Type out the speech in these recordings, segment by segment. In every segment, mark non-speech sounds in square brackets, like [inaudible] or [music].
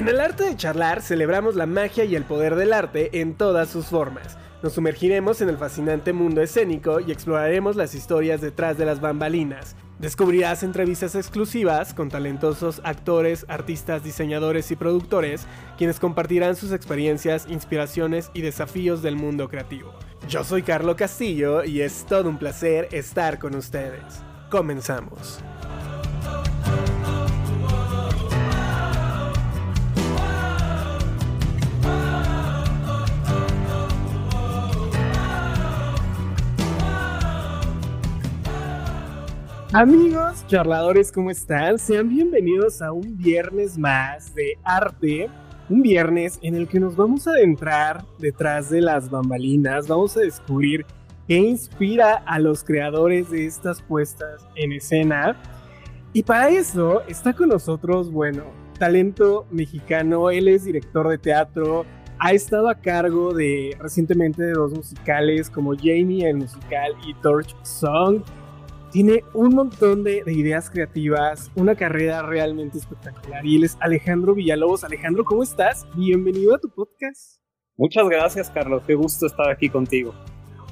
En el arte de charlar celebramos la magia y el poder del arte en todas sus formas. Nos sumergiremos en el fascinante mundo escénico y exploraremos las historias detrás de las bambalinas. Descubrirás entrevistas exclusivas con talentosos actores, artistas, diseñadores y productores, quienes compartirán sus experiencias, inspiraciones y desafíos del mundo creativo. Yo soy Carlo Castillo y es todo un placer estar con ustedes. Comenzamos. Amigos charladores, ¿cómo están? Sean bienvenidos a un viernes más de arte. Un viernes en el que nos vamos a adentrar detrás de las bambalinas. Vamos a descubrir qué inspira a los creadores de estas puestas en escena. Y para eso está con nosotros, bueno, talento mexicano. Él es director de teatro. Ha estado a cargo de recientemente de dos musicales como Jamie el musical y Torch Song tiene un montón de, ideas creativas, una carrera realmente espectacular. Y él es Alejandro Villalobos. Alejandro, ¿cómo estás? Bienvenido a tu podcast. Muchas gracias, Carlos. Qué gusto estar aquí contigo.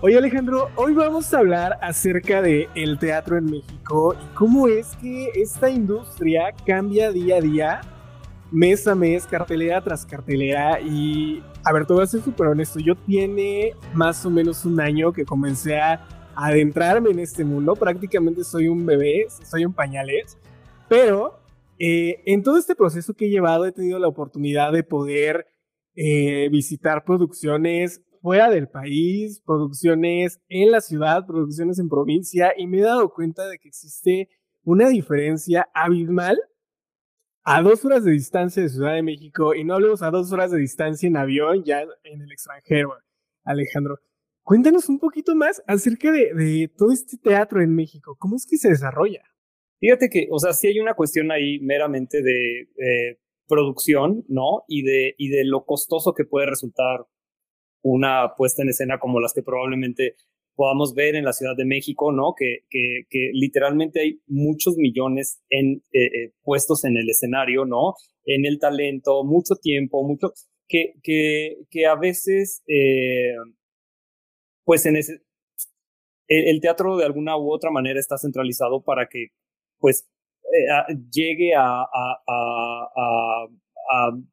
Oye, Alejandro, hoy vamos a hablar acerca de el teatro en México y cómo es que esta industria cambia día a día, mes a mes, cartelera tras cartelera. Y a ver, te voy a ser súper honesto. Yo tiene más o menos un año que comencé a adentrarme en este mundo. Prácticamente soy un bebé, soy un pañales, pero eh, en todo este proceso que he llevado he tenido la oportunidad de poder eh, visitar producciones fuera del país, producciones en la ciudad, producciones en provincia, y me he dado cuenta de que existe una diferencia abismal a dos horas de distancia de Ciudad de México, y no hablemos a dos horas de distancia en avión, ya en el extranjero, Alejandro. Cuéntanos un poquito más acerca de, todo este teatro en México. ¿Cómo es que se desarrolla? Fíjate que, o sea, sí hay una cuestión ahí meramente de producción, ¿no? Y de, y de lo costoso que puede resultar una puesta en escena como las que probablemente podamos ver en la Ciudad de México, ¿no? Que, que, que literalmente hay muchos millones en, eh, eh, puestos en el escenario, ¿no? En el talento, mucho tiempo, mucho, que, que, que a veces eh, pues en ese, el, teatro de alguna u otra manera está centralizado para que pues eh, llegue a,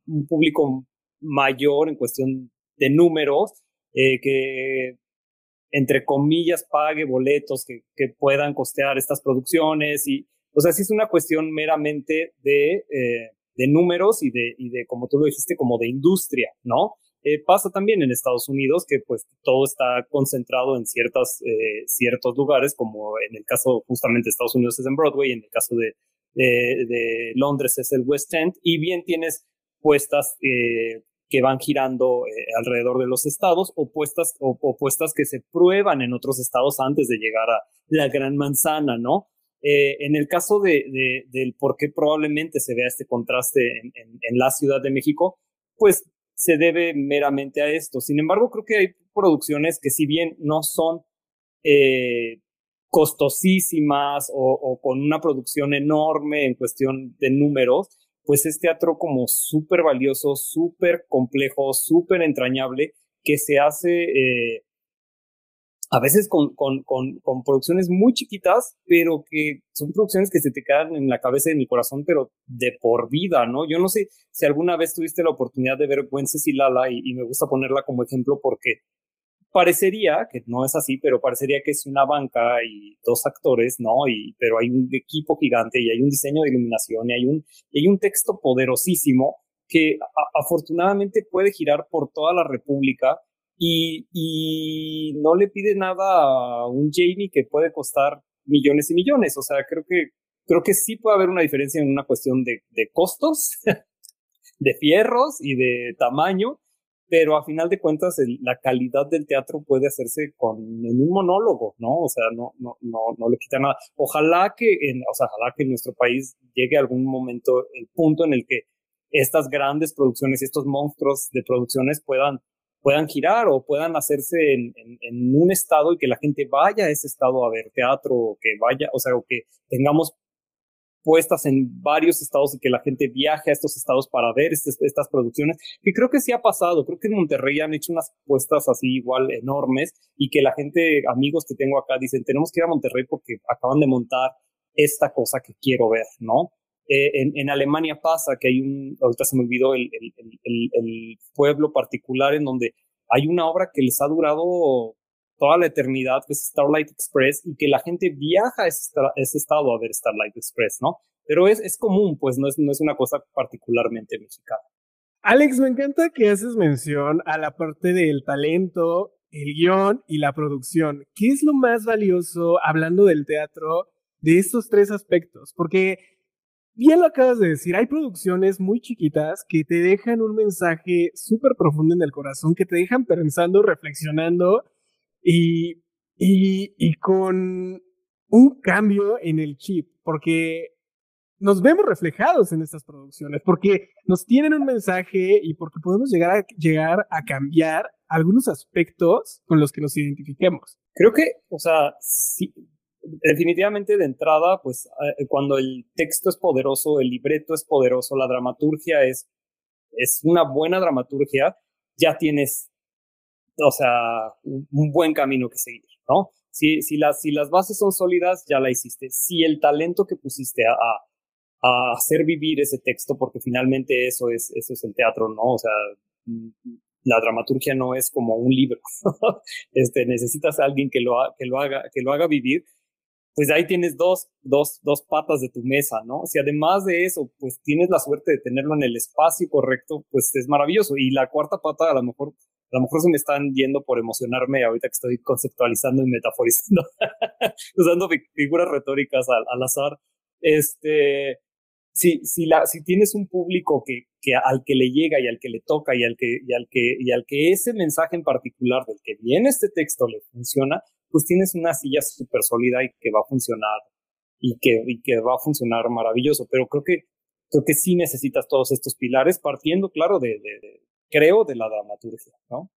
un público mayor en cuestión de números, eh, que entre comillas pague boletos que, que, puedan costear estas producciones y, o sea, sí es una cuestión meramente de, eh, de números y de, y de, como tú lo dijiste, como de industria, ¿no? Eh, pasa también en Estados Unidos que pues todo está concentrado en ciertas, eh, ciertos lugares, como en el caso justamente de Estados Unidos es en Broadway, en el caso de, de, Londres es el West End, y bien tienes puestas eh, que van girando alrededor de los estados o puestas, o, puestas que se prueban en otros estados antes de llegar a la gran manzana, ¿no? en el caso de, del por qué probablemente se vea este contraste en, en la Ciudad de México, pues se debe meramente a esto. Sin embargo, creo que hay producciones que si bien no son eh, costosísimas o, con una producción enorme en cuestión de números, pues es teatro como súper valioso, súper complejo, súper entrañable, que se hace eh, a veces con, con, con, con, producciones muy chiquitas, pero que son producciones que se te quedan en la cabeza y en el corazón, pero de por vida, ¿no? Yo no sé si alguna vez tuviste la oportunidad de ver Wences y Lala, y, me gusta ponerla como ejemplo porque parecería, que no es así, pero parecería que es una banca y dos actores, ¿no? Y, pero hay un equipo gigante y hay un diseño de iluminación y hay un, y hay un texto poderosísimo que afortunadamente puede girar por toda la República y, y no le pide nada a un Jamie que puede costar millones y millones. O sea, creo que, creo que sí puede haber una diferencia en una cuestión de, de costos, [laughs] de fierros y de tamaño, pero a final de cuentas la calidad del teatro puede hacerse con en un monólogo, ¿no? O sea, no, no, no, no le quita nada. Ojalá que en, o sea, ojalá que en nuestro país llegue algún momento el punto en el que estas grandes producciones, estos monstruos de producciones puedan puedan girar o puedan hacerse en, un estado y que la gente vaya a ese estado a ver teatro o que vaya, o sea, o que tengamos puestas en varios estados y que la gente viaje a estos estados para ver estas producciones, que creo que sí ha pasado, creo que en Monterrey han hecho unas puestas así igual enormes y que la gente, amigos que tengo acá, dicen, tenemos que ir a Monterrey porque acaban de montar esta cosa que quiero ver, ¿no? Eh, en, Alemania pasa que hay un, ahorita se me olvidó el, el, pueblo particular en donde hay una obra que les ha durado toda la eternidad, que es Starlight Express, y que la gente viaja a ese, estado a ver Starlight Express, ¿no? Pero es, es común, pues no es, no es una cosa particularmente mexicana. Alex, me encanta que haces mención a la parte del talento, el guion y la producción. ¿Qué es lo más valioso, hablando del teatro, de estos tres aspectos? Porque bien lo acabas de decir, hay producciones muy chiquitas que te dejan un mensaje súper profundo en el corazón, que te dejan pensando, reflexionando y, y, con un cambio en el chip, porque nos vemos reflejados en estas producciones, porque nos tienen un mensaje y porque podemos llegar a, llegar a cambiar algunos aspectos con los que nos identifiquemos. Creo que, o sea, sí, definitivamente de entrada, pues eh, cuando el texto es poderoso, el libreto es poderoso, la dramaturgia es, es una buena dramaturgia, ya tienes o sea, un, buen camino que seguir, ¿no? Si, si, las, si las bases son sólidas, ya la hiciste. Si el talento que pusiste a, a, hacer vivir ese texto, porque finalmente eso es, eso es el teatro, ¿no? O sea, mm, la dramaturgia no es como un libro. [laughs] este, necesitas alguien que lo, que lo haga, que lo haga vivir. Pues ahí tienes dos, dos, dos patas de tu mesa, ¿no? Si además de eso, pues tienes la suerte de tenerlo en el espacio correcto, pues es maravilloso. Y la cuarta pata, a lo mejor a lo mejor se me están yendo por emocionarme ahorita que estoy conceptualizando y metaforizando, [laughs] usando figuras retóricas al, azar. Este, si, si, la, si tienes un público que, que al que le llega y al que le toca y al que, y al que, y al que ese mensaje en particular del que viene este texto le funciona, pues tienes una silla súper sólida y que va a funcionar y que, va a funcionar maravilloso. Pero creo que, creo que sí necesitas todos estos pilares partiendo, claro, de, creo, de la dramaturgia, ¿no?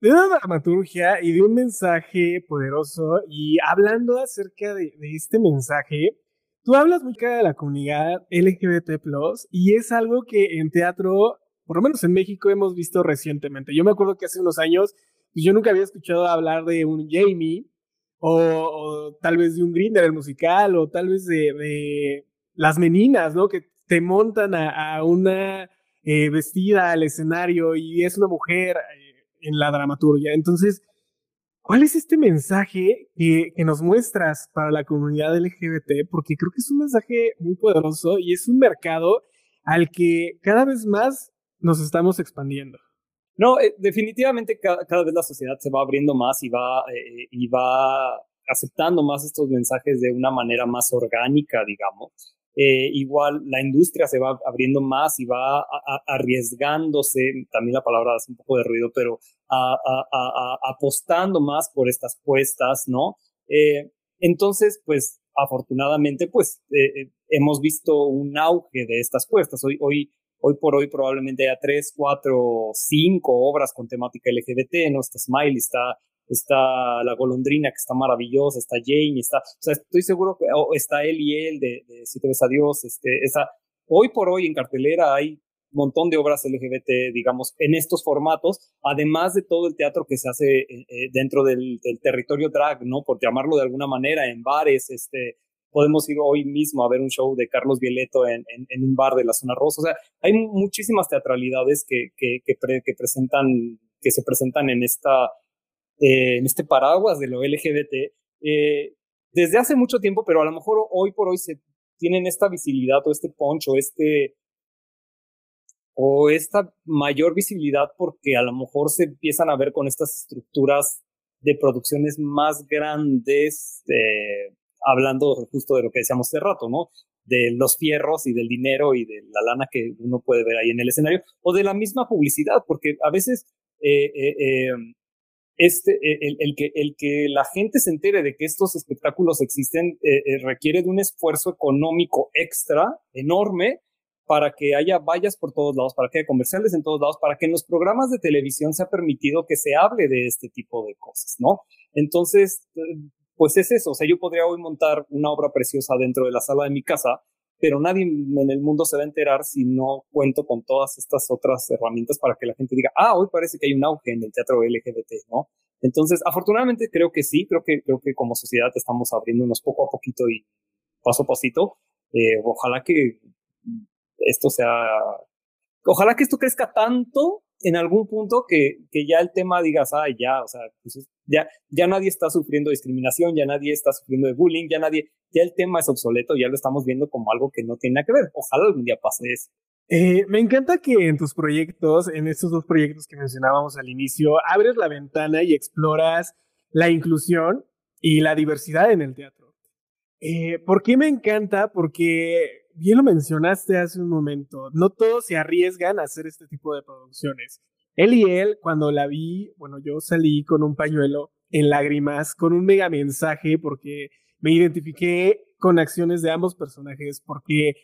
De una dramaturgia y de un mensaje poderoso. Y hablando acerca de, este mensaje, tú hablas mucho de la comunidad LGBT, y es algo que en teatro, por lo menos en México, hemos visto recientemente. Yo me acuerdo que hace unos años yo nunca había escuchado hablar de un Jamie, o, tal vez de un Grinder, el musical, o tal vez de, las meninas, ¿no? Que te montan a una eh, vestida al escenario y es una mujer eh, en la dramaturgia. Entonces, ¿cuál es este mensaje que, que, nos muestras para la comunidad LGBT? Porque creo que es un mensaje muy poderoso y es un mercado al que cada vez más nos estamos expandiendo. No, eh, definitivamente cada, vez la sociedad se va abriendo más y va, y va aceptando más estos mensajes de una manera más orgánica, digamos. Eh, igual la industria se va abriendo más y va arriesgándose, también la palabra hace un poco de ruido, pero apostando más por estas puestas, ¿no? Eh, entonces, pues afortunadamente, pues eh, hemos visto un auge de estas puestas. Hoy, hoy, hoy por hoy probablemente haya tres, cuatro, cinco obras con temática LGBT, ¿no? Está Smiley, está está la golondrina que está maravillosa, está Jane, está, o sea, estoy seguro que está él y él de, Si te ves a Dios, este, esa, hoy por hoy en cartelera hay montón de obras LGBT, digamos, en estos formatos, además de todo el teatro que se hace eh, eh, dentro del, territorio drag, ¿no? Por llamarlo de alguna manera, en bares, este, podemos ir hoy mismo a ver un show de Carlos Violeto en, un bar de la zona rosa. O sea, hay muchísimas teatralidades que, que, presentan, que se presentan en esta, eh, en este paraguas de lo LGBT, eh, desde hace mucho tiempo, pero a lo mejor hoy por hoy se tienen esta visibilidad o este poncho, este o esta mayor visibilidad porque a lo mejor se empiezan a ver con estas estructuras de producciones más grandes, eh, hablando justo de lo que decíamos hace rato, ¿no? De los fierros y del dinero y de la lana que uno puede ver ahí en el escenario, o de la misma publicidad, porque a veces eh, este, e, el, que, el que la gente se entere de que estos espectáculos existen eh, eh, requiere de un esfuerzo económico extra enorme para que haya vallas por todos lados, para que haya comerciales en todos lados, para que en los programas de televisión se ha permitido que se hable de este tipo de cosas, ¿no? Entonces, pues es eso, o sea, yo podría hoy montar una obra preciosa dentro de la sala de mi casa, pero nadie en el mundo se va a enterar si no cuento con todas estas otras herramientas para que la gente diga, ah, hoy parece que hay un auge en el teatro LGBT, ¿no? Entonces, afortunadamente creo que sí, creo que, creo que como sociedad estamos abriéndonos poco a poquito y paso a pasito. Eh, ojalá que esto sea, ojalá que esto crezca tanto en algún punto que, que ya el tema digas, ay, ya, o sea, pues ya, ya nadie está sufriendo discriminación, ya nadie está sufriendo de bullying, ya nadie, ya el tema es obsoleto, ya lo estamos viendo como algo que no tiene nada que ver. Ojalá algún día pase eso. Eh, me encanta que en tus proyectos, en estos dos proyectos que mencionábamos al inicio, abres la ventana y exploras la inclusión y la diversidad en el teatro. Eh, ¿Por qué me encanta? Porque bien lo mencionaste hace un momento, no todos se arriesgan a hacer este tipo de producciones. Él y él, cuando la vi, bueno, yo salí con un pañuelo en lágrimas, con un mega mensaje, porque me identifiqué con acciones de ambos personajes, porque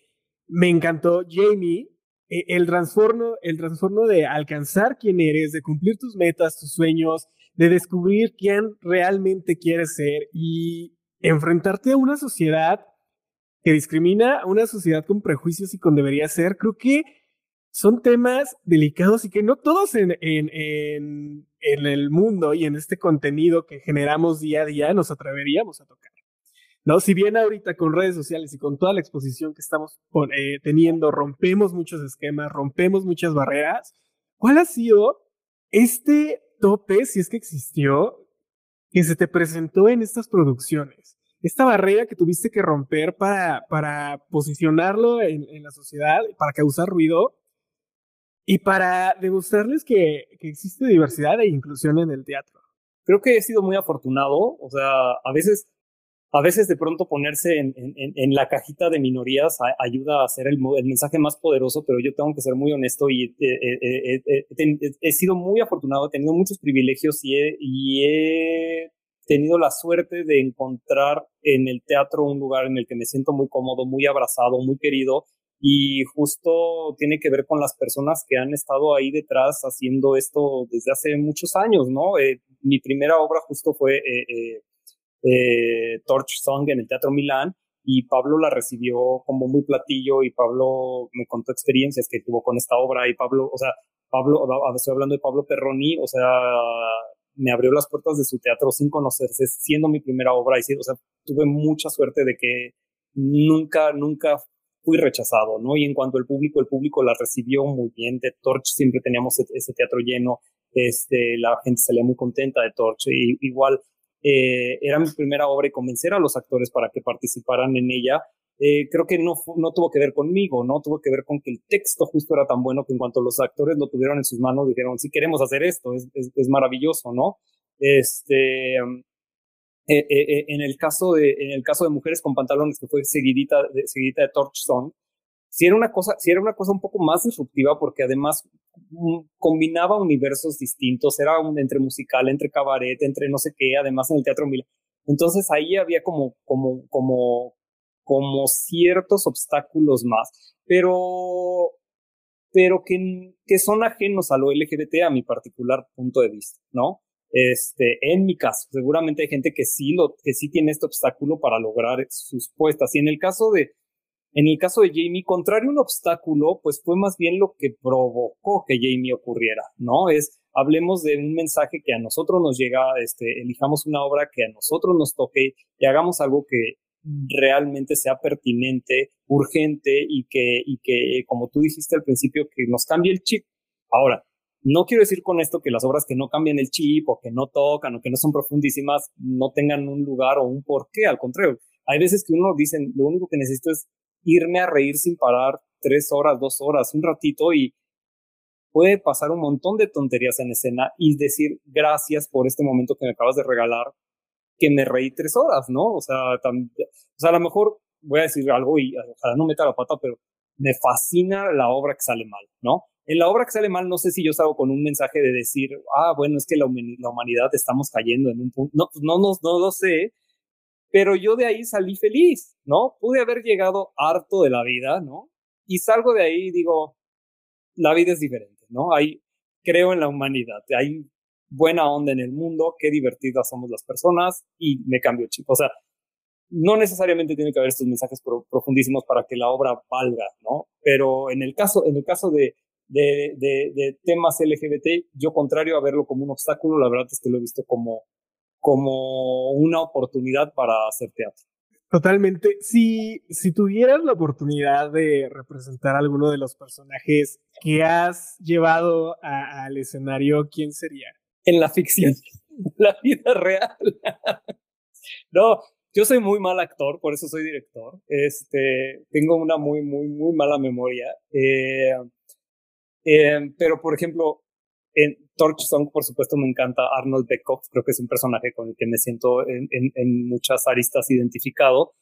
me encantó Jamie, eh, el transformo, el transformo de alcanzar quién eres, de cumplir tus metas, tus sueños, de descubrir quién realmente quieres ser y enfrentarte a una sociedad que discrimina a una sociedad con prejuicios y con debería ser, creo que son temas delicados y que no todos en, en, en, el mundo y en este contenido que generamos día a día nos atreveríamos a tocar. ¿No? Si bien ahorita con redes sociales y con toda la exposición que estamos eh, teniendo, rompemos muchos esquemas, rompemos muchas barreras, ¿cuál ha sido este tope, si es que existió, que se te presentó en estas producciones? Esta barrera que tuviste que romper para, para posicionarlo en, la sociedad, para causar ruido y para demostrarles que, que, existe diversidad e inclusión en el teatro. Creo que he sido muy afortunado, o sea, a veces, a veces de pronto ponerse en, en, en la cajita de minorías ayuda a hacer el, el, mensaje más poderoso, pero yo tengo que ser muy honesto y eh, eh, eh, he sido muy afortunado, he tenido muchos privilegios y y he tenido la suerte de encontrar en el teatro un lugar en el que me siento muy cómodo, muy abrazado, muy querido y justo tiene que ver con las personas que han estado ahí detrás haciendo esto desde hace muchos años, ¿no? Eh, mi primera obra justo fue eh, eh, Torch Song en el Teatro Milán y Pablo la recibió como muy platillo y Pablo me contó experiencias que tuvo con esta obra y Pablo, o sea, Pablo, estoy hablando de Pablo Perroni, o sea, me abrió las puertas de su teatro sin conocerse, siendo mi primera obra. Y, o sea, tuve mucha suerte de que nunca, nunca fui rechazado, ¿no? Y en cuanto al público, el público la recibió muy bien. De Torch siempre teníamos ese teatro lleno. Este, la gente salía muy contenta de Torch. Y, igual, eh, era mi primera obra y convencer a los actores para que participaran en ella eh, creo que no, no tuvo que ver conmigo, ¿no? Tuvo que ver con que el texto justo era tan bueno que en cuanto los actores lo tuvieron en sus manos, dijeron, sí queremos hacer esto, es, es, maravilloso, ¿no? Este, eh, eh, en, el caso de, en el caso de Mujeres con Pantalones, que fue seguidita de, seguidita de Torch Song, sí era una cosa, sí era una cosa un poco más disruptiva porque además mm, combinaba universos distintos, era un entre musical, entre cabaret, entre no sé qué, además en el Teatro Mila. Entonces ahí había como, como, como, como ciertos obstáculos más, pero, pero que, que son ajenos a lo LGBT a mi particular punto de vista, ¿no? Este, en mi caso, seguramente hay gente que sí lo, que sí tiene este obstáculo para lograr sus puestas. Y en el caso de, en el caso de Jamie, contrario a un obstáculo, pues fue más bien lo que provocó que Jamie ocurriera, ¿no? Es, hablemos de un mensaje que a nosotros nos llega, este, elijamos una obra que a nosotros nos toque y hagamos algo que realmente sea pertinente, urgente y que, y que, como tú dijiste al principio, que nos cambie el chip. Ahora, no quiero decir con esto que las obras que no cambian el chip o que no tocan o que no son profundísimas no tengan un lugar o un porqué. Al contrario, hay veces que uno dice, lo único que necesito es irme a reír sin parar tres horas, dos horas, un ratito y puede pasar un montón de tonterías en escena y decir gracias por este momento que me acabas de regalar que me reí tres horas, ¿no? O sea, o sea, a lo mejor voy a decir algo y ojalá no meta la pata, pero me fascina la obra que sale mal, ¿no? En la obra que sale mal, no sé si yo salgo con un mensaje de decir, ah, bueno, es que la, humanidad estamos cayendo en un punto. No, pues no, no, no lo sé, pero yo de ahí salí feliz, ¿no? Pude haber llegado harto de la vida, ¿no? Y salgo de ahí y digo, la vida es diferente, ¿no? Ahí creo en la humanidad, hay buena onda en el mundo, qué divertidas somos las personas y me cambio chip. O sea, no necesariamente tiene que haber estos mensajes profundísimos para que la obra valga, ¿no? Pero en el caso, en el caso de, temas LGBT, yo contrario a verlo como un obstáculo, la verdad es que lo he visto como, como una oportunidad para hacer teatro. Totalmente. Si, si tuvieras la oportunidad de representar a alguno de los personajes que has llevado al escenario, ¿quién sería? En la ficción, la vida real. [laughs] no, yo soy muy mal actor, por eso soy director. Este, tengo una muy, muy, muy mala memoria. Eh, eh, pero, por ejemplo, en Torch Song, por supuesto, me encanta Arnold Beckhoff, creo que es un personaje con el que me siento en, en, en muchas aristas identificado.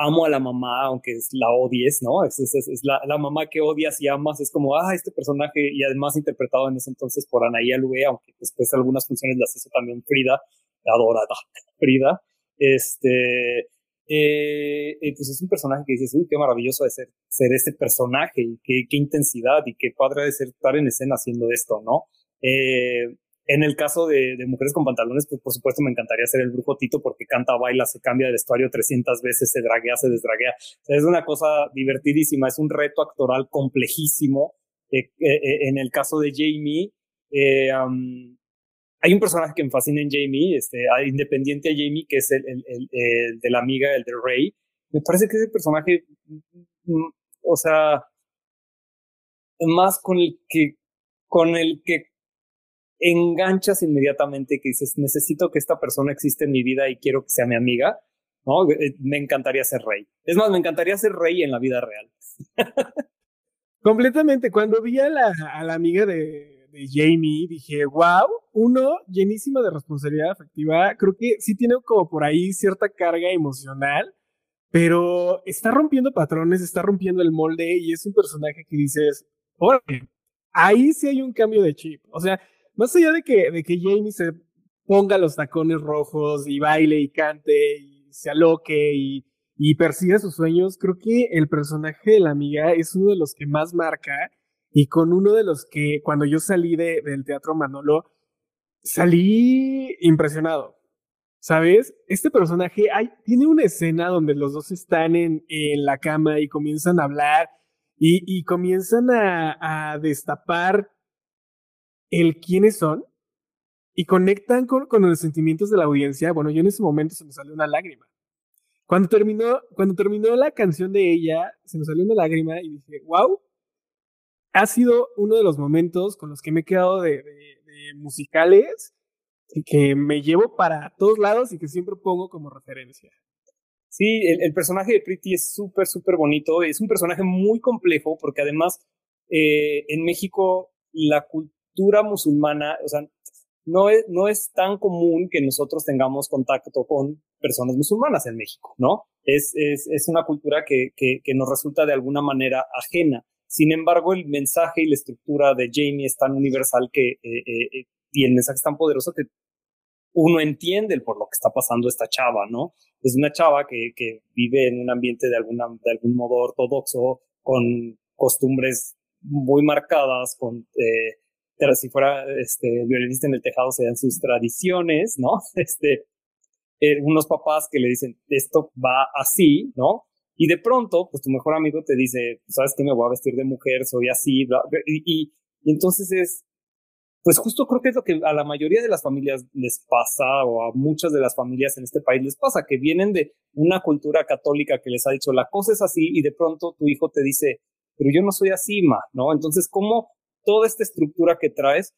Amo a la mamá, aunque la odies, ¿no? Es, la, mamá que odias y amas, es como, ah, este personaje, y además interpretado en ese entonces por Anaí Alue, aunque después algunas funciones las hizo también Frida, adorada Frida. Este, eh, eh, pues es un personaje que dices, uy, qué maravilloso de ser, ser este personaje, y qué, qué intensidad, y qué padre de ser estar en escena haciendo esto, ¿no? Eh, en el caso de, Mujeres con Pantalones, pues por supuesto me encantaría ser el brujo Tito porque canta, baila, se cambia de vestuario 300 veces, se draguea, se desdraguea. es una cosa divertidísima, es un reto actoral complejísimo. Eh, eh, en el caso de Jamie, hay un personaje que me fascina en Jamie, este, independiente a Jamie, que es el, el, el, de la amiga, el de Rey. Me parece que ese personaje, mm, mm, o sea, más con el que, con el que enganchas inmediatamente que dices, necesito que esta persona existe en mi vida y quiero que sea mi amiga, ¿no? Eh, me encantaría ser rey. Es más, me encantaría ser rey en la vida real. [laughs] Completamente. Cuando vi a la, a la amiga de, de, Jamie, dije, wow, uno, llenísima de responsabilidad afectiva. Creo que sí tiene como por ahí cierta carga emocional, pero está rompiendo patrones, está rompiendo el molde y es un personaje que dices, oye, ahí sí hay un cambio de chip. O sea, más allá de que, de que Jamie se ponga los tacones rojos y baile y cante y se aloque y, y persiga sus sueños, creo que el personaje de la amiga es uno de los que más marca y con uno de los que cuando yo salí de, del teatro Manolo, salí impresionado. ¿Sabes? Este personaje hay, tiene una escena donde los dos están en, en la cama y comienzan a hablar y, y comienzan a, a destapar el quiénes son y conectan con, los sentimientos de la audiencia. Bueno, yo en ese momento se me salió una lágrima. Cuando terminó, cuando terminó la canción de ella, se me salió una lágrima y dije, wow, ha sido uno de los momentos con los que me he quedado de, musicales y que me llevo para todos lados y que siempre pongo como referencia. Sí, el, personaje de Pretty es súper, súper bonito. Es un personaje muy complejo porque además eh, en México la cultura musulmana, o sea, no es, no es tan común que nosotros tengamos contacto con personas musulmanas en México, ¿no? Es, es, es una cultura que, que, que, nos resulta de alguna manera ajena. Sin embargo, el mensaje y la estructura de Jamie es tan universal que, eh, eh, y el mensaje es tan poderoso que uno entiende por lo que está pasando esta chava, ¿no? Es una chava que, que vive en un ambiente de, alguna, de algún modo ortodoxo, con costumbres muy marcadas, con eh, pero si fuera este, violinista en el tejado se dan sus tradiciones, ¿no? [laughs] Este, eh, unos papás que le dicen, esto va así, ¿no? Y de pronto, pues tu mejor amigo te dice, ¿sabes qué? Me voy a vestir de mujer, soy así, y, y, entonces es, pues justo creo que es lo que a la mayoría de las familias les pasa, o a muchas de las familias en este país les pasa, que vienen de una cultura católica que les ha dicho, la cosa es así, y de pronto tu hijo te dice, pero yo no soy así, ma, ¿no? Entonces, ¿cómo toda esta estructura que traes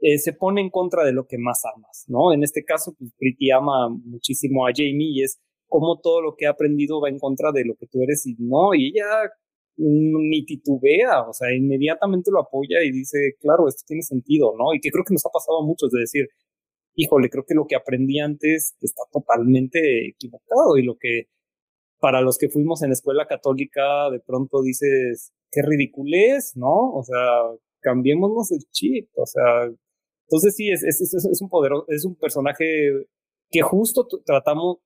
eh, se pone en contra de lo que más amas, ¿no? En este caso, pues Pretty ama muchísimo a Jamie y es como todo lo que ha aprendido va en contra de lo que tú eres y no, y ella ni titubea, o sea, inmediatamente lo apoya y dice, claro, esto tiene sentido, ¿no? Y que creo que nos ha pasado a muchos de decir, híjole, creo que lo que aprendí antes está totalmente equivocado y lo que para los que fuimos en escuela católica de pronto dices, qué ridiculez, ¿no? O sea, cambiémonos el chip, o sea, entonces sí, es, es, es, un poderoso, es un personaje que justo tratamos,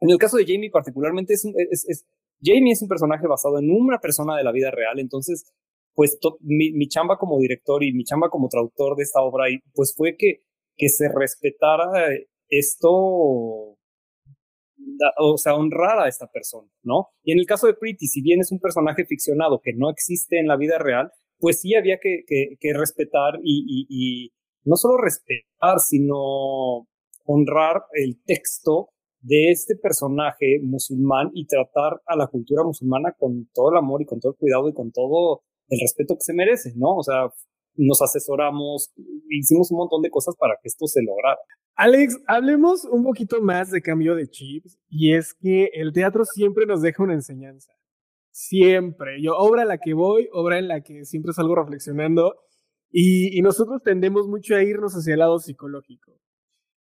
en el caso de Jamie particularmente, es, es, Jamie es un personaje basado en una persona de la vida real, entonces, pues mi, mi, chamba como director y mi chamba como traductor de esta obra, pues fue que, que se respetara esto o sea, honrar a esta persona, ¿no? Y en el caso de Pretty, si bien es un personaje ficcionado que no existe en la vida real, pues sí había que, que, respetar y, y, no solo respetar, sino honrar el texto de este personaje musulmán y tratar a la cultura musulmana con todo el amor y con todo el cuidado y con todo el respeto que se merece, ¿no? O sea, nos asesoramos, hicimos un montón de cosas para que esto se lograra. Alex, hablemos un poquito más de cambio de chips y es que el teatro siempre nos deja una enseñanza. Siempre. Yo, obra a la que voy, obra en la que siempre salgo reflexionando y, y nosotros tendemos mucho a irnos hacia el lado psicológico.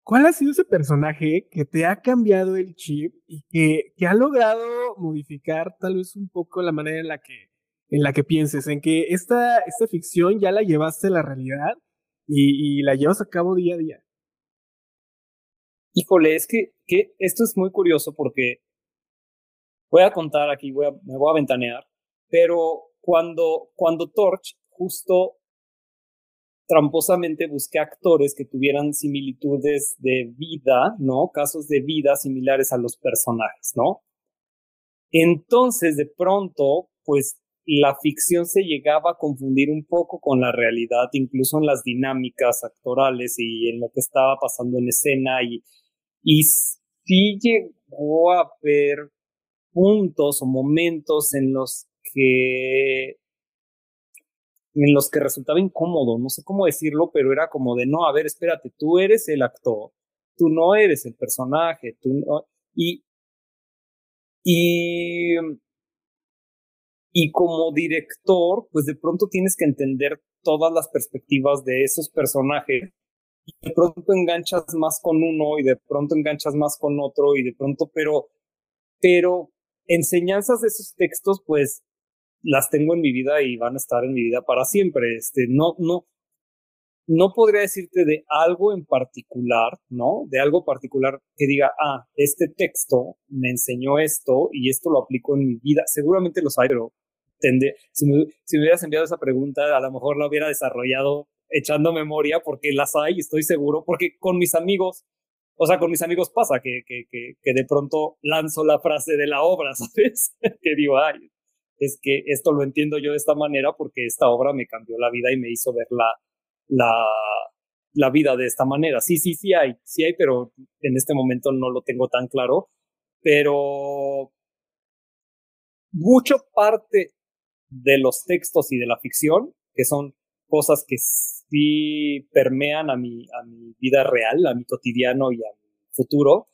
¿Cuál ha sido ese personaje que te ha cambiado el chip y que, que ha logrado modificar tal vez un poco la manera en la que en la que pienses, en que esta, esta ficción ya la llevaste a la realidad y, la llevas a cabo día a día. Híjole, es que, que esto es muy curioso porque voy a contar aquí, voy a, me voy a ventanear, pero cuando, cuando Torch justo tramposamente busqué actores que tuvieran similitudes de vida, ¿no? Casos de vida similares a los personajes, ¿no? Entonces, de pronto, pues la ficción se llegaba a confundir un poco con la realidad, incluso en las dinámicas actorales y en lo que estaba pasando en escena y, y sí llegó a haber puntos o momentos en los que en los que resultaba incómodo, no sé cómo decirlo, pero era como de no, a ver, espérate, tú eres el actor, tú no eres el personaje, tú no, y y y como director, pues de pronto tienes que entender todas las perspectivas de esos personajes. Y de pronto enganchas más con uno y de pronto enganchas más con otro y de pronto, pero, pero enseñanzas de esos textos, pues las tengo en mi vida y van a estar en mi vida para siempre. Este, no, no, no podría decirte de algo en particular, ¿no? De algo particular que diga, ah, este texto me enseñó esto y esto lo aplico en mi vida. Seguramente los hay, pero si me, si me hubieras enviado esa pregunta, a lo mejor la hubiera desarrollado echando memoria, porque las hay, estoy seguro, porque con mis amigos, o sea, con mis amigos pasa que, que, que, de pronto lanzo la frase de la obra, [laughs] ¿sabes? que digo, ay, es que esto lo entiendo yo de esta manera porque esta obra me cambió la vida y me hizo ver la, la, la vida de esta manera. Sí, sí, sí hay, sí hay, pero en este momento no lo tengo tan claro. Pero mucho parte de los textos y de la ficción, que son cosas que sí permean a mi, a mi vida real, a mi cotidiano y a mi futuro.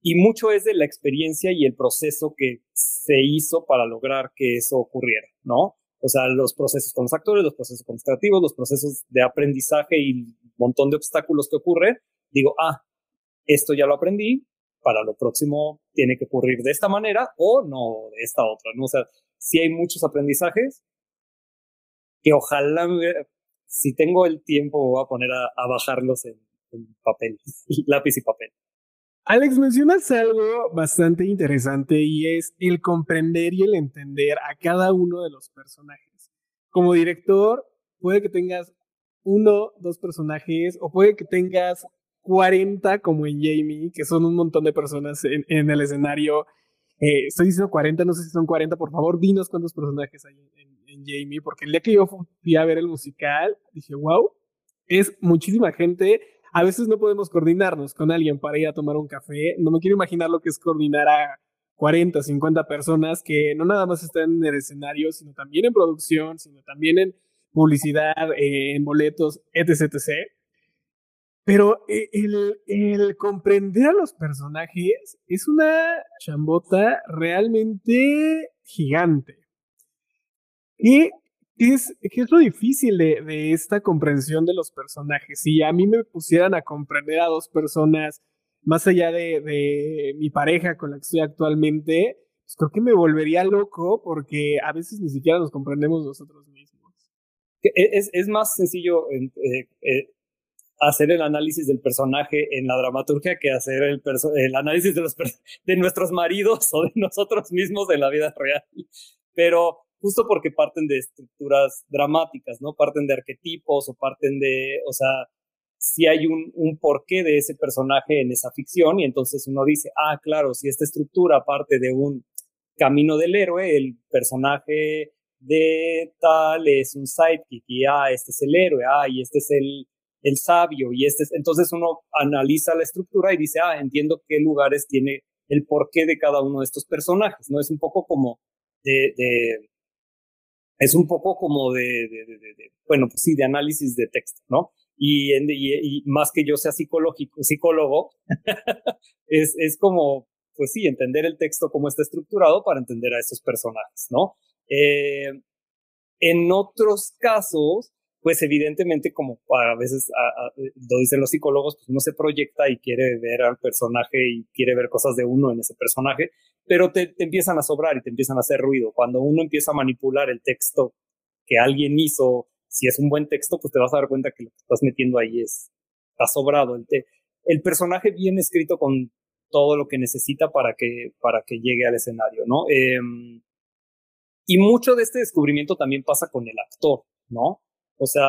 Y mucho es de la experiencia y el proceso que se hizo para lograr que eso ocurriera, ¿no? O sea, los procesos con los actores, los procesos con los procesos de aprendizaje y un montón de obstáculos que ocurre. Digo, ah, esto ya lo aprendí, para lo próximo tiene que ocurrir de esta manera o no de esta otra, ¿no? O sea, si hay muchos aprendizajes que ojalá, si tengo el tiempo, voy a poner a, bajarlos en, papel, [laughs] lápiz y papel. Alex, mencionas algo bastante interesante y es el comprender y el entender a cada uno de los personajes. Como director, puede que tengas uno, dos personajes, o puede que tengas 40 como en Jamie, que son un montón de personas en, en el escenario eh, estoy diciendo 40, no sé si son 40, por favor, dinos cuántos personajes hay en, Jamie, porque el día que yo fui a ver el musical, dije, wow, es muchísima gente. A veces no podemos coordinarnos con alguien para ir a tomar un café. No me quiero imaginar lo que es coordinar a 40, 50 personas que no nada más están en el escenario, sino también en producción, sino también en publicidad, eh, en boletos, etc, etc. Pero eh, el, comprender a los personajes es una chambota realmente gigante. ¿Qué, es, qué es lo difícil de, esta comprensión de los personajes? Si a mí me pusieran a comprender a dos personas más allá de, mi pareja con la que estoy actualmente, pues creo que me volvería loco porque a veces ni siquiera nos comprendemos nosotros mismos. Es, es más sencillo eh, eh, hacer el análisis del personaje en la dramaturgia que hacer el, el análisis de, los de nuestros maridos o de [laughs] nosotros mismos en la vida real. Pero justo porque parten de estructuras dramáticas, ¿no? Parten de arquetipos o parten de, o sea, si hay un, un porqué de ese personaje en esa ficción y entonces uno dice, ah, claro, si esta estructura parte de un camino del héroe, el personaje de tal es un sidekick y ah, este es el héroe, ah, y este es el, el sabio y este es, entonces uno analiza la estructura y dice, ah, entiendo qué lugares tiene el porqué de cada uno de estos personajes, ¿no? Es un poco como de, de es un poco como de, de, de, bueno, pues sí, de análisis de texto, ¿no? Y, y, y más que yo sea psicológico, psicólogo, [laughs] es, es como, pues sí, entender el texto cómo está estructurado para entender a esos personajes, ¿no? Eh, en otros casos, pues evidentemente como a veces lo dicen los psicólogos, pues uno se proyecta y quiere ver al personaje y quiere ver cosas de uno en ese personaje, pero te, empiezan a sobrar y te empiezan a hacer ruido. Cuando uno empieza a manipular el texto que alguien hizo, si es un buen texto, pues te vas a dar cuenta que lo que estás metiendo ahí es, está sobrado. El, el personaje bien escrito con todo lo que necesita para que, para que llegue al escenario, ¿no? Em, y mucho de este descubrimiento también pasa con el actor, ¿no? O sea,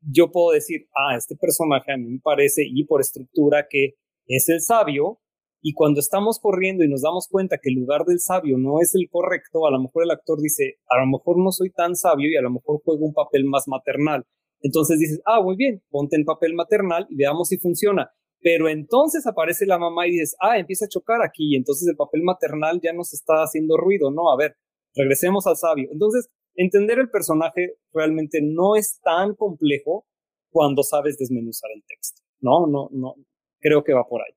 yo puedo decir, ah, este personaje a mí me parece, y por estructura, que es el sabio, y cuando estamos corriendo y nos damos cuenta que el lugar del sabio no es el correcto, a lo mejor el actor dice, a lo mejor no soy tan sabio y a lo mejor juego un papel más maternal. Entonces dices, ah, muy bien, ponte en papel maternal y veamos si funciona. Pero entonces aparece la mamá y dices, ah, empieza a chocar aquí, y entonces el papel maternal ya nos está haciendo ruido, ¿no? A ver, regresemos al sabio. Entonces, entender el personaje realmente no es tan complejo cuando sabes desmenuzar el texto. No, no, no, creo que va por ahí.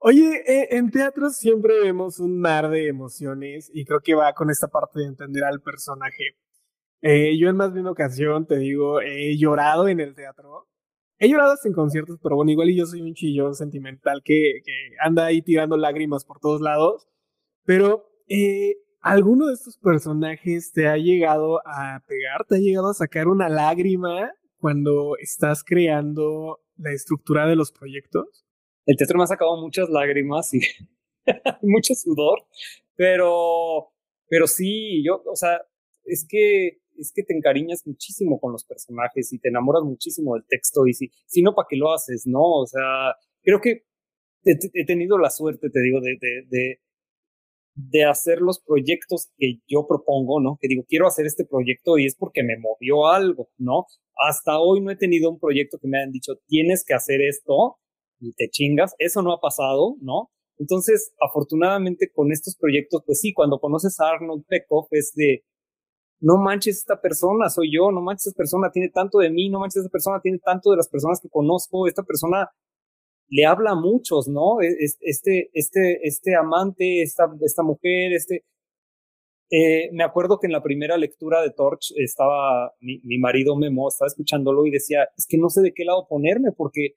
Oye, eh, en teatro siempre vemos un mar de emociones y creo que va con esta parte de entender al personaje. Eh, yo en más de una ocasión, te digo, he llorado en el teatro. He llorado hasta en conciertos, pero bueno, igual y yo soy un chillón sentimental que, que anda ahí tirando lágrimas por todos lados. Pero eh, ¿Alguno de estos personajes te ha llegado a pegar? ¿Te ha llegado a sacar una lágrima cuando estás creando la estructura de los proyectos? El teatro me ha sacado muchas lágrimas y [laughs] mucho sudor, pero, pero sí, yo, o sea, es que, es que te encariñas muchísimo con los personajes y te enamoras muchísimo del texto y si, si no, ¿para qué lo haces? No, o sea, creo que he, tenido la suerte, te digo, de, de de hacer los proyectos que yo propongo, ¿no? Que digo, quiero hacer este proyecto y es porque me movió algo, ¿no? Hasta hoy no he tenido un proyecto que me hayan dicho, tienes que hacer esto y te chingas. Eso no ha pasado, ¿no? Entonces, afortunadamente con estos proyectos, pues sí, cuando conoces a Arnold Pekoff es de, no manches, esta persona soy yo, no manches, esta persona tiene tanto de mí, no manches, esta persona tiene tanto de las personas que conozco, esta persona le habla a muchos, ¿no? E, este, este, este amante, esta, esta mujer, este... Eh, me acuerdo que en la primera lectura de Torch estaba mi, marido Memo, estaba escuchándolo y decía, es que no sé de qué lado ponerme porque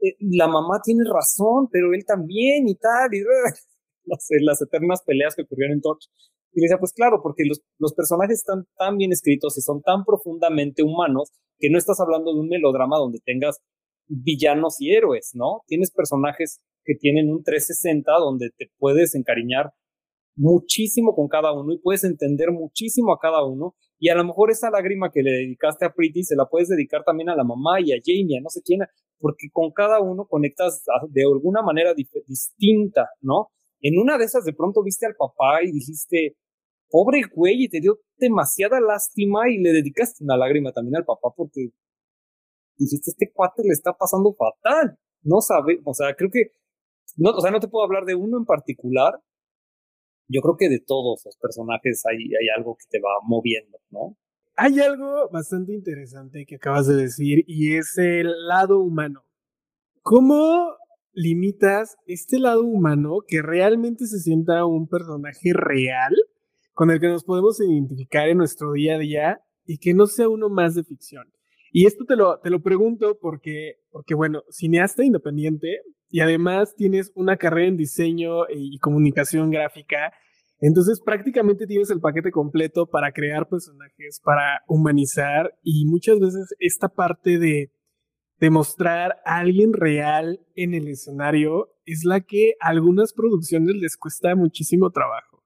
eh, la mamá tiene razón, pero él también y tal, y [laughs] las, eternas peleas que ocurrieron en Torch. Y decía, pues claro, porque los, los personajes están tan bien escritos y son tan profundamente humanos que no estás hablando de un melodrama donde tengas villanos y héroes, ¿no? Tienes personajes que tienen un 360 donde te puedes encariñar muchísimo con cada uno y puedes entender muchísimo a cada uno. Y a lo mejor esa lágrima que le dedicaste a Pretty se la puedes dedicar también a la mamá y a Jamie, a no sé quién, porque con cada uno conectas de alguna manera distinta, ¿no? En una de esas de pronto viste al papá y dijiste, pobre güey, y te dio demasiada lástima y le dedicaste una lágrima también al papá porque dijiste, este cuate le está pasando fatal. No sabe, o sea, creo que, no, o sea, no te puedo hablar de uno en particular. Yo creo que de todos los personajes hay, hay algo que te va moviendo, ¿no? Hay algo bastante interesante que acabas de decir y es el lado humano. ¿Cómo limitas este lado humano que realmente se sienta un personaje real con el que nos podemos identificar en nuestro día a día y que no sea uno más de ficción? Y esto te lo, te lo pregunto porque, porque, bueno, cineasta independiente y además tienes una carrera en diseño y comunicación gráfica. Entonces prácticamente tienes el paquete completo para crear personajes, para humanizar y muchas veces esta parte de demostrar a alguien real en el escenario es la que a algunas producciones les cuesta muchísimo trabajo.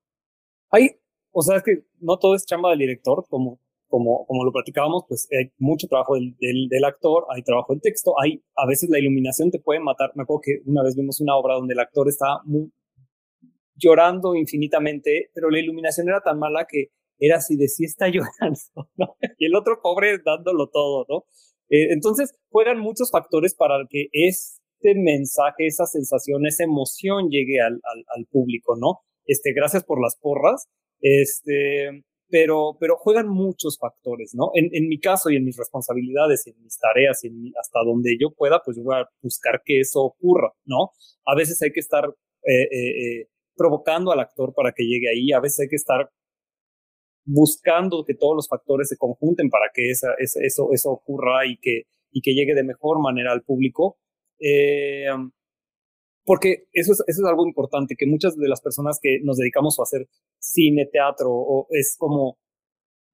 Hay, o sea, es que no todo es chamba del director, como como, como lo platicábamos, pues hay mucho trabajo del, del, actor, hay trabajo del texto, hay, a veces la iluminación te puede matar. Me acuerdo que una vez vimos una obra donde el actor estaba muy, llorando infinitamente, pero la iluminación era tan mala que era así de sí está [laughs] llorando, ¿no? Y el otro pobre dándolo todo, ¿no? Eh, entonces, juegan muchos factores para que este mensaje, esa sensación, esa emoción llegue al, al, al público, ¿no? Este, gracias por las porras. Este, pero, pero juegan muchos factores, ¿no? En, mi caso y en mis responsabilidades, en mis tareas y en hasta donde yo pueda, pues yo voy a buscar que eso ocurra, ¿no? A veces hay que estar eh, eh, eh, provocando al actor para que llegue ahí, a veces hay que estar buscando que todos los factores se conjunten para que esa, eso, eso ocurra y que, y que llegue de mejor manera al público. Porque eso es, eso es algo importante, que muchas de las personas que nos dedicamos a hacer cine, teatro, o es como,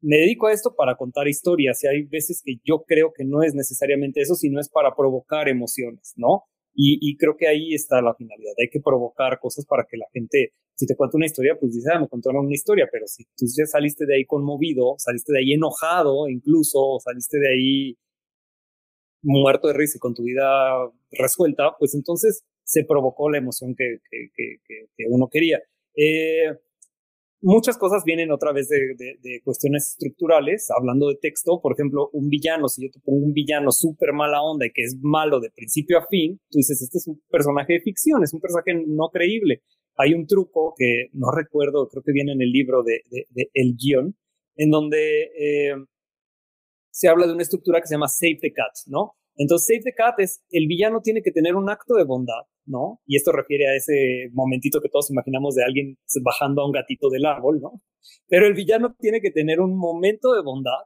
me dedico a esto para contar historias y hay veces que yo creo que no es necesariamente eso, sino es para provocar emociones, ¿no? Y, y creo que ahí está la finalidad, hay que provocar cosas para que la gente, si te cuento una historia, pues dice, ah, me contaron una historia, pero si tú ya saliste de ahí conmovido, saliste de ahí enojado incluso, o saliste de ahí muerto de risa y con tu vida resuelta, pues entonces se provocó la emoción que, uno quería. Eh, muchas cosas vienen otra vez de, de, cuestiones estructurales, hablando de texto, por ejemplo, un villano, si yo te pongo un villano súper mala onda y que es malo de principio a fin, tú dices, este es un personaje de ficción, es un personaje no creíble. Hay un truco que no recuerdo, creo que viene en el libro de, El Guión, en donde eh, se habla de una estructura que se llama Save the Cat, ¿no? Entonces, Save the Cat es, el villano tiene que tener un acto de bondad, ¿no? Y esto refiere a ese momentito que todos imaginamos de alguien bajando a un gatito del árbol, ¿no? Pero el villano tiene que tener un momento de bondad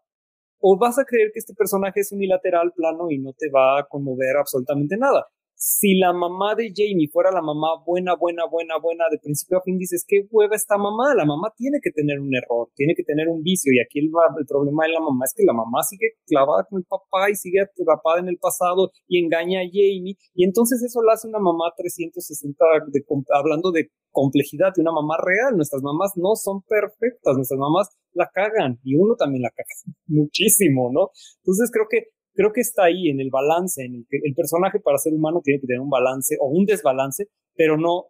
o vas a creer que este personaje es unilateral, plano y no te va a conmover absolutamente nada si la mamá de Jamie fuera la mamá buena, buena, buena, buena, de principio a fin, dices, qué hueva esta mamá, la mamá tiene que tener un error, tiene que tener un vicio, y aquí el, el problema de la mamá es que la mamá sigue clavada con el papá y sigue atrapada en el pasado y engaña a Jamie, y entonces eso la hace una mamá 360, de, hablando de complejidad de una mamá real, nuestras mamás no son perfectas, nuestras mamás la cagan, y uno también la caga [laughs] muchísimo, ¿no? Entonces creo que creo que está ahí en el balance, en el que el personaje para ser humano tiene que tener un balance o un desbalance, pero no,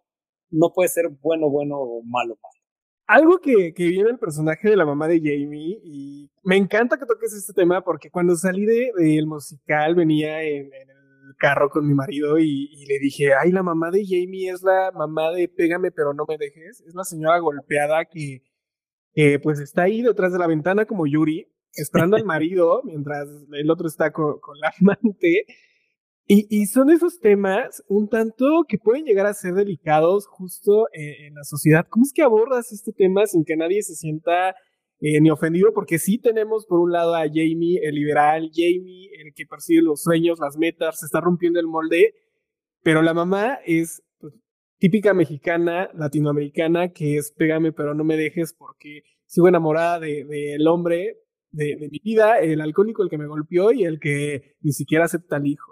no puede ser bueno, bueno o malo, malo. Algo que, que viene el personaje de la mamá de Jamie, y me encanta que toques este tema porque cuando salí del de, musical venía en, el carro con mi marido y, y, le dije, ay, la mamá de Jamie es la mamá de Pégame pero no me dejes, es la señora golpeada que, que pues está ahí detrás de la ventana como Yuri esperando al marido mientras el otro está con, la amante. Y, y, son esos temas un tanto que pueden llegar a ser delicados justo en, la sociedad. ¿Cómo es que abordas este tema sin que nadie se sienta eh, ni ofendido? Porque sí tenemos por un lado a Jamie, el liberal, Jamie, el que persigue los sueños, las metas, se está rompiendo el molde, pero la mamá es pues, típica mexicana, latinoamericana, que es pégame pero no me dejes porque sigo enamorada del de, hombre, de, mi vida, el alcohólico, el que me golpeó y el que ni siquiera acepta al hijo.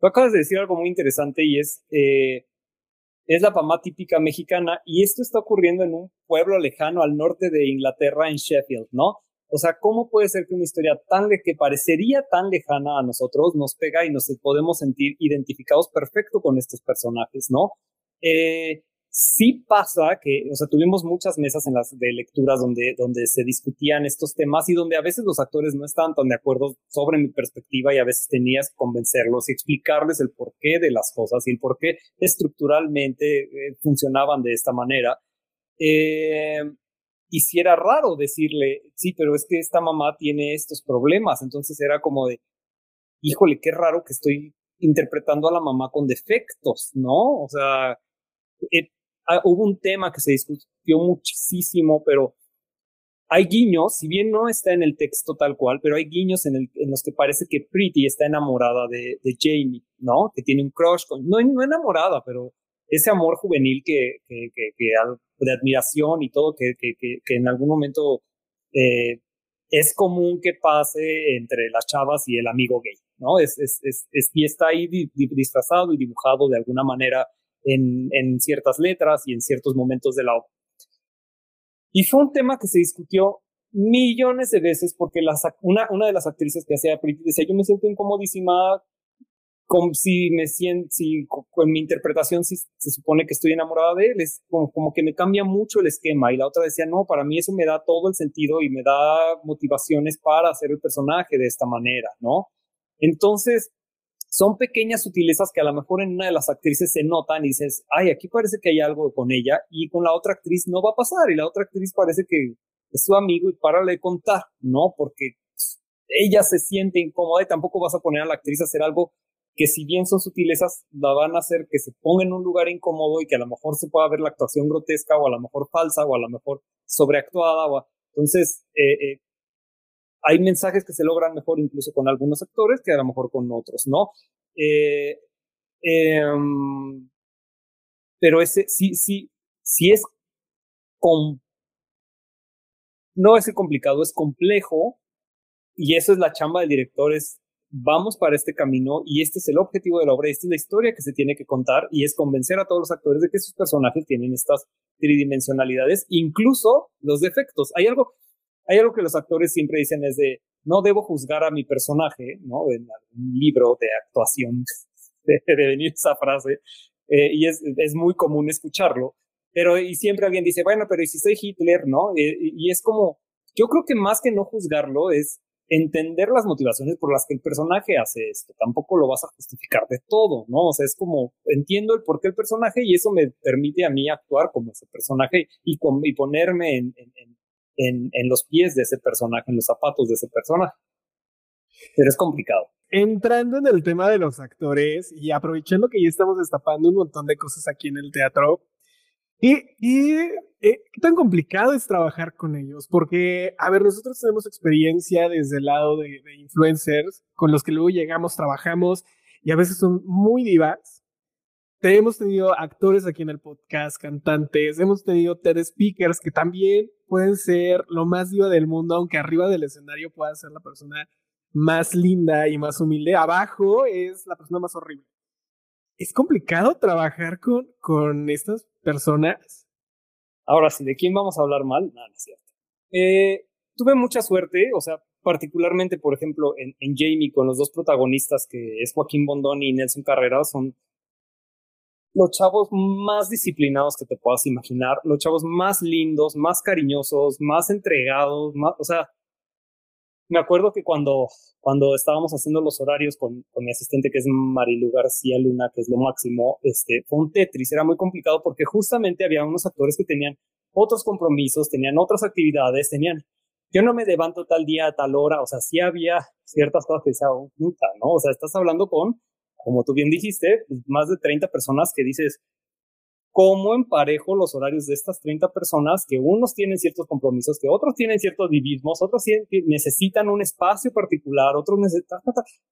Tú acabas de decir algo muy interesante y es, eh, es la mamá típica mexicana y esto está ocurriendo en un pueblo lejano al norte de Inglaterra, en Sheffield, ¿no? O sea, ¿cómo puede ser que una historia tan que parecería tan lejana a nosotros nos pega y nos podemos sentir identificados perfecto con estos personajes, ¿no? Eh, Sí pasa que, o sea, tuvimos muchas mesas en las de lecturas donde, donde se discutían estos temas y donde a veces los actores no estaban tan de acuerdo sobre mi perspectiva y a veces tenías que convencerlos y explicarles el porqué de las cosas y el por qué estructuralmente eh, funcionaban de esta manera. Eh, y si era raro decirle, sí, pero es que esta mamá tiene estos problemas, entonces era como de, híjole, qué raro que estoy interpretando a la mamá con defectos, ¿no? O sea, eh, Ah, hubo un tema que se discutió muchísimo, pero hay guiños, si bien no está en el texto tal cual, pero hay guiños en, el, en los que parece que Pretty está enamorada de, de Jamie, ¿no? Que tiene un crush con, no, no enamorada, pero ese amor juvenil que, que, que, que de admiración y todo, que, en algún momento eh, es común que pase entre las chavas y el amigo gay, ¿no? Es, es, es, y está ahí disfrazado y dibujado de alguna manera en, en ciertas letras y en ciertos momentos de la obra. Y fue un tema que se discutió millones de veces porque una, una de las actrices que hacía Pretty decía, yo me siento incomodísima como si me siento, si con mi interpretación si se supone que estoy enamorada de él, es como, como que me cambia mucho el esquema. Y la otra decía, no, para mí eso me da todo el sentido y me da motivaciones para hacer el personaje de esta manera, ¿no? Entonces, son pequeñas sutilezas que a lo mejor en una de las actrices se notan y dices, ay, aquí parece que hay algo con ella y con la otra actriz no va a pasar y la otra actriz parece que es su amigo y párale de contar, ¿no? Porque ella se siente incómoda y tampoco vas a poner a la actriz a hacer algo que si bien son sutilezas, la van a hacer que se ponga en un lugar incómodo y que a lo mejor se pueda ver la actuación grotesca o a lo mejor falsa o a lo mejor sobreactuada. O Entonces, eh, eh, hay mensajes que se logran mejor incluso con algunos actores que a lo mejor con otros, ¿no? Eh, em, pero ese sí, sí, sí es con, no es complicado, es complejo y eso es la chamba del director, es vamos para este camino y este es el objetivo de la obra, esta es la historia que se tiene que contar y es convencer a todos los actores de que sus personajes tienen estas tridimensionalidades, incluso los defectos. Hay algo, hay algo que los actores siempre dicen es de, no debo juzgar a mi personaje, ¿no? En un libro de actuación [laughs] de, venir esa frase, eh, y es, es muy común escucharlo, pero y siempre alguien dice, bueno, pero ¿y si soy Hitler, no? Eh, y es como, yo creo que más que no juzgarlo es entender las motivaciones por las que el personaje hace esto. Tampoco lo vas a justificar de todo, ¿no? O sea, es como entiendo el por qué el personaje y eso me permite a mí actuar como ese personaje y, y ponerme en, en, en, en los pies de ese personaje, en los zapatos de ese personaje. Pero es complicado. Entrando en el tema de los actores y aprovechando que ya estamos destapando un montón de cosas aquí en el teatro, y, y eh, ¿qué tan complicado es trabajar con ellos? Porque, a ver, nosotros tenemos experiencia desde el lado de, influencers con los que luego llegamos, trabajamos y a veces son muy divas. Hemos tenido actores aquí en el podcast, cantantes, hemos tenido TED speakers que también pueden ser lo más diva del mundo, aunque arriba del escenario pueda ser la persona más linda y más humilde. Abajo es la persona más horrible. Es complicado trabajar con, con estas personas. Ahora sí, ¿de quién vamos a hablar mal? No, no es cierto. Eh, tuve mucha suerte, o sea, particularmente, por ejemplo, en, en, Jamie, con los dos protagonistas, que es Joaquín Bondoni y Nelson Carrera, son los chavos más disciplinados que te puedas imaginar, los chavos más lindos, más cariñosos, más entregados, o sea, me acuerdo que cuando, cuando estábamos haciendo los horarios con, con mi asistente, que es Marilu García Luna, que es lo máximo, este, fue un Tetris, era muy complicado porque justamente había unos actores que tenían otros compromisos, tenían otras actividades, tenían, yo no me levanto tal día tal hora, o sea, sí había ciertas cosas que decía, oh, ¿no? O sea, estás hablando con, como tú bien dijiste, más de 30 personas que dices, cómo emparejo los horarios de estas 30 personas que unos tienen ciertos compromisos, que otros tienen ciertos divismos, otros necesitan un espacio particular, otros necesitan,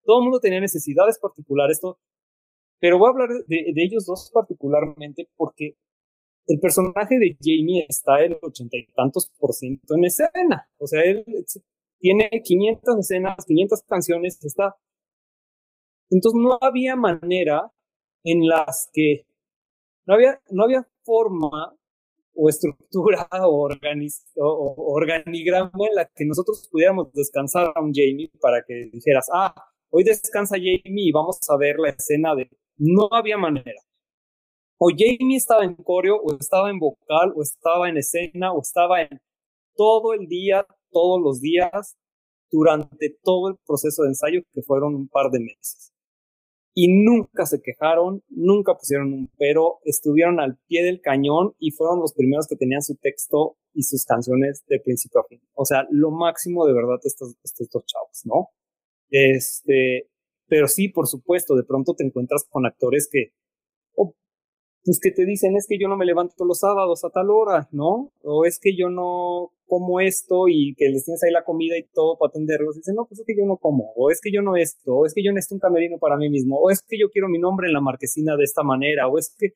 todo el mundo tenía necesidades particulares, todo. pero voy a hablar de, ellos dos particularmente porque el personaje de Jamie está el ochenta y tantos por ciento en escena, o sea, él tiene 500 escenas, 500 canciones, está. Entonces no había manera en las que no había, no había forma o estructura [laughs] o, o, organigrama en la que nosotros pudiéramos descansar a un Jamie para que dijeras, ah, hoy descansa Jamie y vamos a ver la escena de... No había manera. O Jamie estaba en coreo, o estaba en vocal, o estaba en escena, o estaba en todo el día, todos los días, durante todo el proceso de ensayo, que fueron un par de meses y nunca se quejaron, nunca pusieron un pero, estuvieron al pie del cañón y fueron los primeros que tenían su texto y sus canciones de principio a fin. O sea, lo máximo de verdad estos, estos dos chavos, ¿no? Este, pero sí, por supuesto, de pronto te encuentras con actores que, pues que te dicen es que yo no me levanto los sábados a tal hora, ¿no? O es que yo no como esto y que les tienes ahí la comida y todo para atenderlos. dicen, no, pues es que yo no como, o es que yo no esto, o es que yo necesito un camerino para mí mismo, o es que yo quiero mi nombre en la marquesina de esta manera, o es que...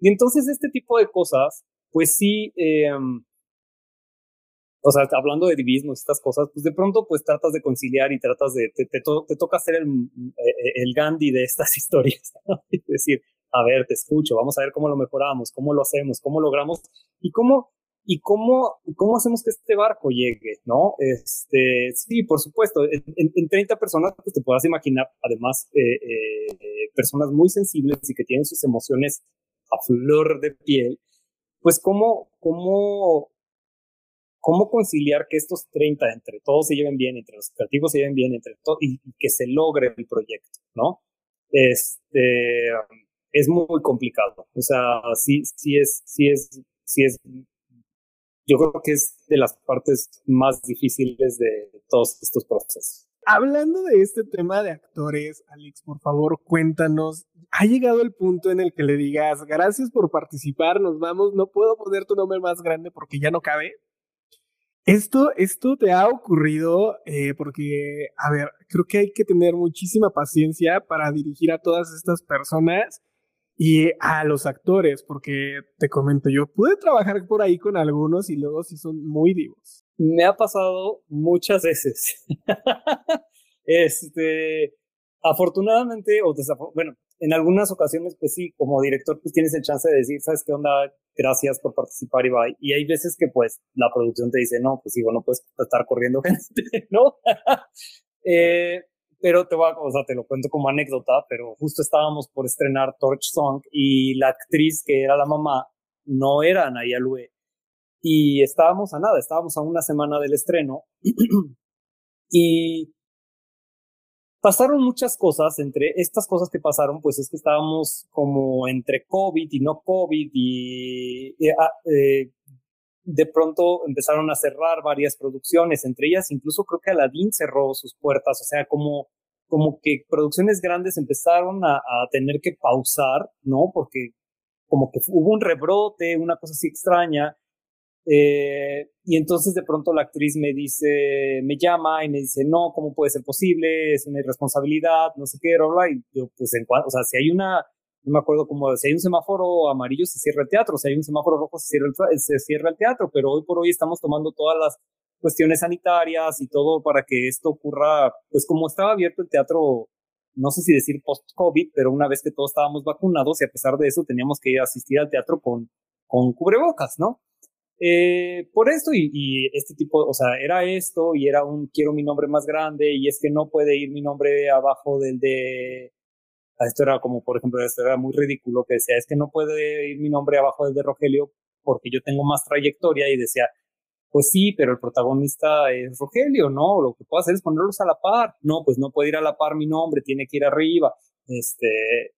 Y entonces este tipo de cosas, pues sí, eh, o sea, hablando de divismos, estas cosas, pues de pronto pues tratas de conciliar y tratas de, te, te, toca ser el, eh, el Gandhi de estas [laughs] historias, es decir, a ver, te escucho, vamos a ver cómo lo mejoramos, cómo lo hacemos, cómo logramos y cómo ¿Y cómo, cómo hacemos que este barco llegue? ¿No? Este, sí, por supuesto, en, en 30 personas pues, te puedas imaginar, además, eh, eh, personas muy sensibles y que tienen sus emociones a flor de piel, pues cómo, cómo, cómo conciliar que estos 30 entre todos se lleven bien, entre los creativos se lleven bien, entre todos, y, que se logre el proyecto, ¿no? Este, es muy complicado. O sea, sí, sí es, sí es, sí es, yo creo que es de las partes más difíciles de todos estos procesos. Hablando de este tema de actores, Alex, por favor, cuéntanos. ¿Ha llegado el punto en el que le digas, gracias por participar, nos vamos, no puedo poner tu nombre más grande porque ya no cabe? Esto, esto te ha ocurrido eh, porque, a ver, creo que hay que tener muchísima paciencia para dirigir a todas estas personas y a los actores, porque te comento, yo pude trabajar por ahí con algunos y luego sí son muy divos. Me ha pasado muchas veces. [laughs] este, afortunadamente, o bueno, en algunas ocasiones, pues sí, como director, pues tienes el chance de decir, ¿sabes qué onda? Gracias por participar y bye. Y hay veces que, pues, la producción te dice, no, pues sí, bueno, puedes estar corriendo [laughs] gente, ¿no? [laughs] eh, pero te voy a, o sea, te lo cuento como anécdota, pero justo estábamos por estrenar Torch Song y la actriz que era la mamá no era Naya Lue. Y estábamos a nada, estábamos a una semana del estreno [clears throat] y pasaron muchas cosas, entre estas cosas que pasaron, pues es que estábamos como entre COVID y no COVID y, ah, eh, de pronto empezaron a cerrar varias producciones, entre ellas incluso creo que Aladdin cerró sus puertas, o sea, como, como que producciones grandes empezaron a, tener que pausar, ¿no? Porque como que hubo un rebrote, una cosa así extraña, eh, y entonces de pronto la actriz me dice, me llama y me dice, no, ¿cómo puede ser posible? Es una irresponsabilidad, no sé qué, bla, Y yo, pues en cuanto, o sea, si hay una, no me acuerdo cómo, si hay un semáforo amarillo se cierra el teatro, si hay un semáforo rojo se cierra el, se cierra el teatro, pero hoy por hoy estamos tomando todas las cuestiones sanitarias y todo para que esto ocurra, pues como estaba abierto el teatro, no sé si decir post-COVID, pero una vez que todos estábamos vacunados y a pesar de eso teníamos que asistir al teatro con, con cubrebocas, ¿no? Eh, por esto y, y, este tipo, o sea, era esto y era un quiero mi nombre más grande y es que no puede ir mi nombre abajo del de esto era como, por ejemplo, esto era muy ridículo que decía, es que no puede ir mi nombre abajo del de Rogelio porque yo tengo más trayectoria y decía, pues sí, pero el protagonista es Rogelio, ¿no? Lo que puedo hacer es ponerlos a la par. No, pues no puede ir a la par mi nombre, tiene que ir arriba. Este,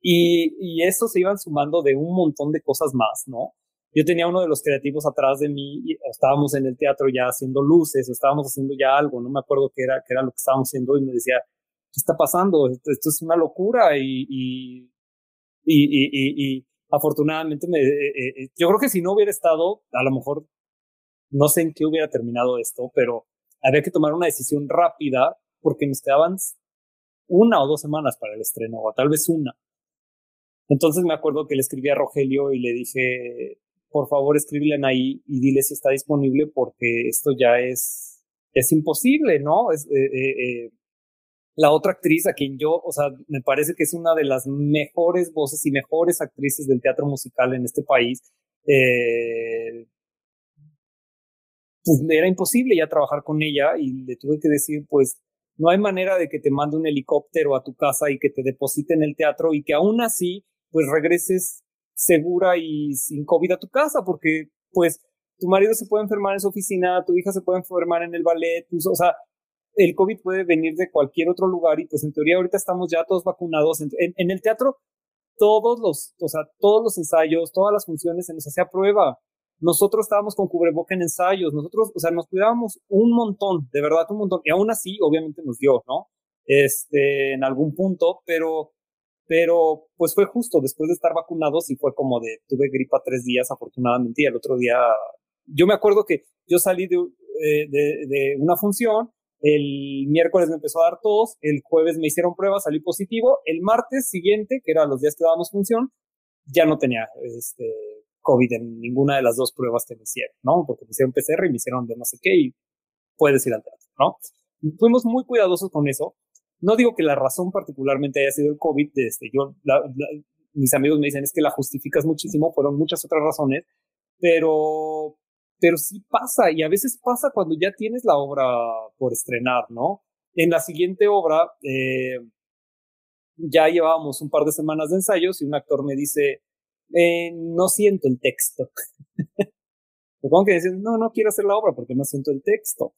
y, y esto se iban sumando de un montón de cosas más, ¿no? Yo tenía uno de los creativos atrás de mí, y estábamos en el teatro ya haciendo luces, estábamos haciendo ya algo, no me acuerdo qué era, qué era lo que estábamos haciendo, y me decía, ¿qué está pasando? Esto, es una locura y, y, y, y afortunadamente me, eh, eh, eh, yo creo que si no hubiera estado, a lo mejor no sé en qué hubiera terminado esto, pero había que tomar una decisión rápida porque nos quedaban una o dos semanas para el estreno, o tal vez una. Entonces me acuerdo que le escribí a Rogelio y le dije, por favor escríbele ahí y dile si está disponible porque esto ya es, es imposible, ¿no? La otra actriz a quien yo, o sea, me parece que es una de las mejores voces y mejores actrices del teatro musical en este país, eh, pues era imposible ya trabajar con ella y le tuve que decir, pues, no hay manera de que te mande un helicóptero a tu casa y que te deposite en el teatro y que aún así, pues regreses segura y sin COVID a tu casa, porque, pues, tu marido se puede enfermar en su oficina, tu hija se puede enfermar en el ballet, o sea, el COVID puede venir de cualquier otro lugar y pues en teoría ahorita estamos ya todos vacunados. En, el teatro, todos los, o sea, todos los ensayos, todas las funciones se nos hacía prueba. Nosotros estábamos con cubreboca en ensayos, nosotros, o sea, nos cuidábamos un montón, de verdad un montón. Y aún así, obviamente nos dio, ¿no? Este, en algún punto, pero, pero pues fue justo después de estar vacunados y fue como de, tuve gripa tres días afortunadamente y el otro día, yo me acuerdo que yo salí de, eh, de, de una función el miércoles me empezó a dar tos, el jueves me hicieron pruebas, salí positivo, el martes siguiente, que eran los días que dábamos función, ya no tenía este, COVID en ninguna de las dos pruebas que me hicieron, ¿no? Porque me hicieron PCR y me hicieron de no sé qué y puedes ir al teatro, ¿no? Fuimos muy cuidadosos con eso. No digo que la razón particularmente haya sido el COVID, este, yo, mis amigos me dicen es que la justificas muchísimo, fueron muchas otras razones, pero, pero sí pasa y a veces pasa cuando ya tienes la obra por estrenar, ¿no? En la siguiente obra, eh, ya llevábamos un par de semanas de ensayos y un actor me dice, eh, no siento el texto. [laughs] Supongo que decir, no, no quiero hacer la obra porque no siento el texto.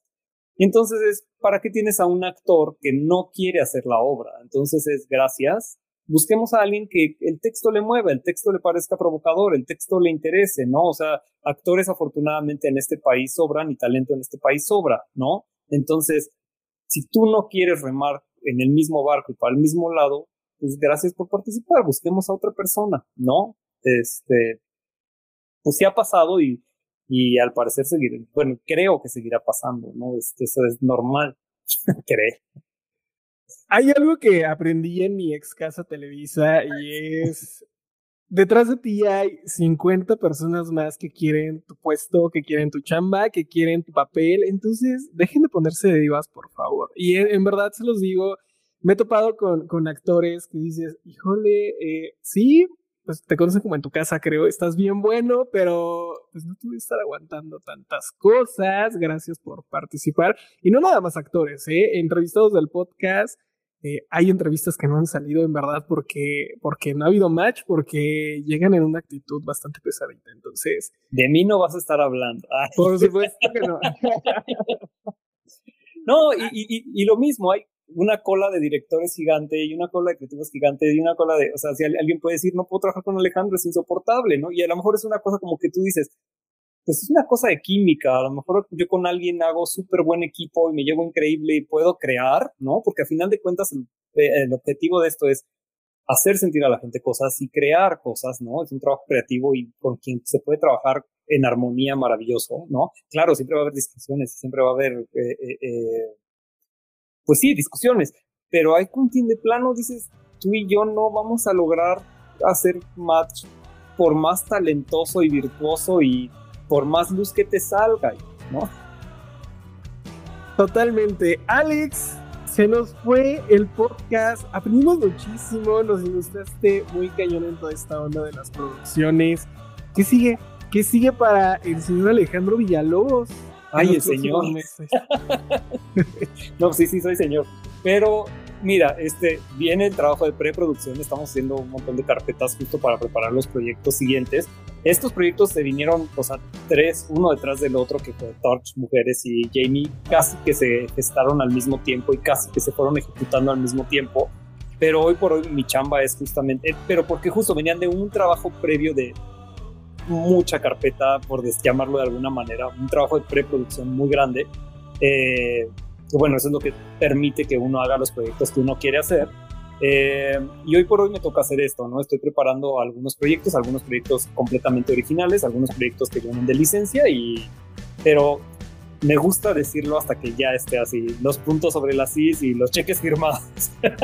Entonces es, ¿para qué tienes a un actor que no quiere hacer la obra? Entonces es, gracias, busquemos a alguien que el texto le mueva, el texto le parezca provocador, el texto le interese, ¿no? O sea, actores afortunadamente en este país sobran y talento en este país sobra, ¿no? Entonces, si tú no quieres remar en el mismo barco y para el mismo lado, pues gracias por participar, busquemos a otra persona, ¿no? Este, pues sí ha pasado y, y al parecer seguir, bueno, creo que seguirá pasando, ¿no? Este, eso es normal, [laughs] creo. Hay algo que aprendí en mi ex casa Televisa y es detrás de ti hay 50 personas más que quieren tu puesto, que quieren tu chamba, que quieren tu papel. Entonces, dejen de ponerse de divas, por favor. Y en, verdad se los digo, me he topado con, con actores que dices, híjole, eh, sí, pues te conocen como en tu casa, creo, estás bien bueno, pero pues no tuve que estar aguantando tantas cosas. Gracias por participar. Y no nada más actores, ¿eh? Entrevistados del podcast eh, hay entrevistas que no han salido en verdad porque, porque no ha habido match, porque llegan en una actitud bastante pesadita. Entonces. De mí no vas a estar hablando. Por supuesto que no. [laughs] no, y, y, y, lo mismo, hay una cola de directores gigante y una cola de creativos gigante y una cola de. O sea, si alguien puede decir, no puedo trabajar con Alejandro, es insoportable, ¿no? Y a lo mejor es una cosa como que tú dices, pues es una cosa de química. A lo mejor yo con alguien hago súper buen equipo y me llevo increíble y puedo crear, ¿no? Porque al final de cuentas el, el, objetivo de esto es hacer sentir a la gente cosas y crear cosas, ¿no? Es un trabajo creativo y con quien se puede trabajar en armonía maravilloso, ¿no? Claro, siempre va a haber discusiones, siempre va a haber, eh, eh, eh, pues sí, discusiones, pero hay con quien de plano dices, tú y yo no vamos a lograr hacer match por más talentoso y virtuoso y por más luz que te salga, ¿no? Totalmente. Alex, se nos fue el podcast. Aprendimos muchísimo, nos ilustraste muy cañón en toda esta onda de las producciones. ¿Qué sigue? ¿Qué sigue para el señor Alejandro Villalobos? Ay, el señor. [laughs] no, sí, sí, soy señor. Pero mira, este, viene el trabajo de preproducción, estamos haciendo un montón de carpetas justo para preparar los proyectos siguientes. Estos proyectos se vinieron, o sea, tres, uno detrás del otro, que fue Torch, Mujeres y Jamie, casi que se gestaron al mismo tiempo y casi que se fueron ejecutando al mismo tiempo. Pero hoy por hoy mi chamba es justamente, pero porque justo venían de un trabajo previo de mucha carpeta, por llamarlo de alguna manera, un trabajo de preproducción muy grande. Eh, bueno, eso es lo que permite que uno haga los proyectos que uno quiere hacer. Eh, y hoy por hoy me toca hacer esto, ¿no? Estoy preparando algunos proyectos, algunos proyectos completamente originales, algunos proyectos que vienen de licencia, y, pero me gusta decirlo hasta que ya esté así, los puntos sobre las CIS y los cheques firmados. [laughs]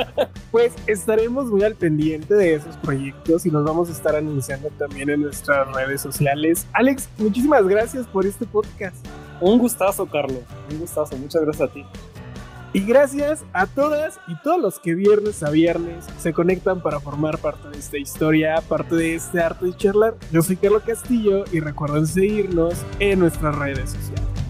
Pues estaremos muy al pendiente de esos proyectos y nos vamos a estar anunciando también en nuestras redes sociales. Alex, muchísimas gracias por este podcast. Un gustazo, Carlos. Un gustazo. Muchas gracias a ti. Y gracias a todas y todos los que viernes a viernes se conectan para formar parte de esta historia, parte de este arte de charlar. Yo soy Carlos Castillo y recuerden seguirnos en nuestras redes sociales.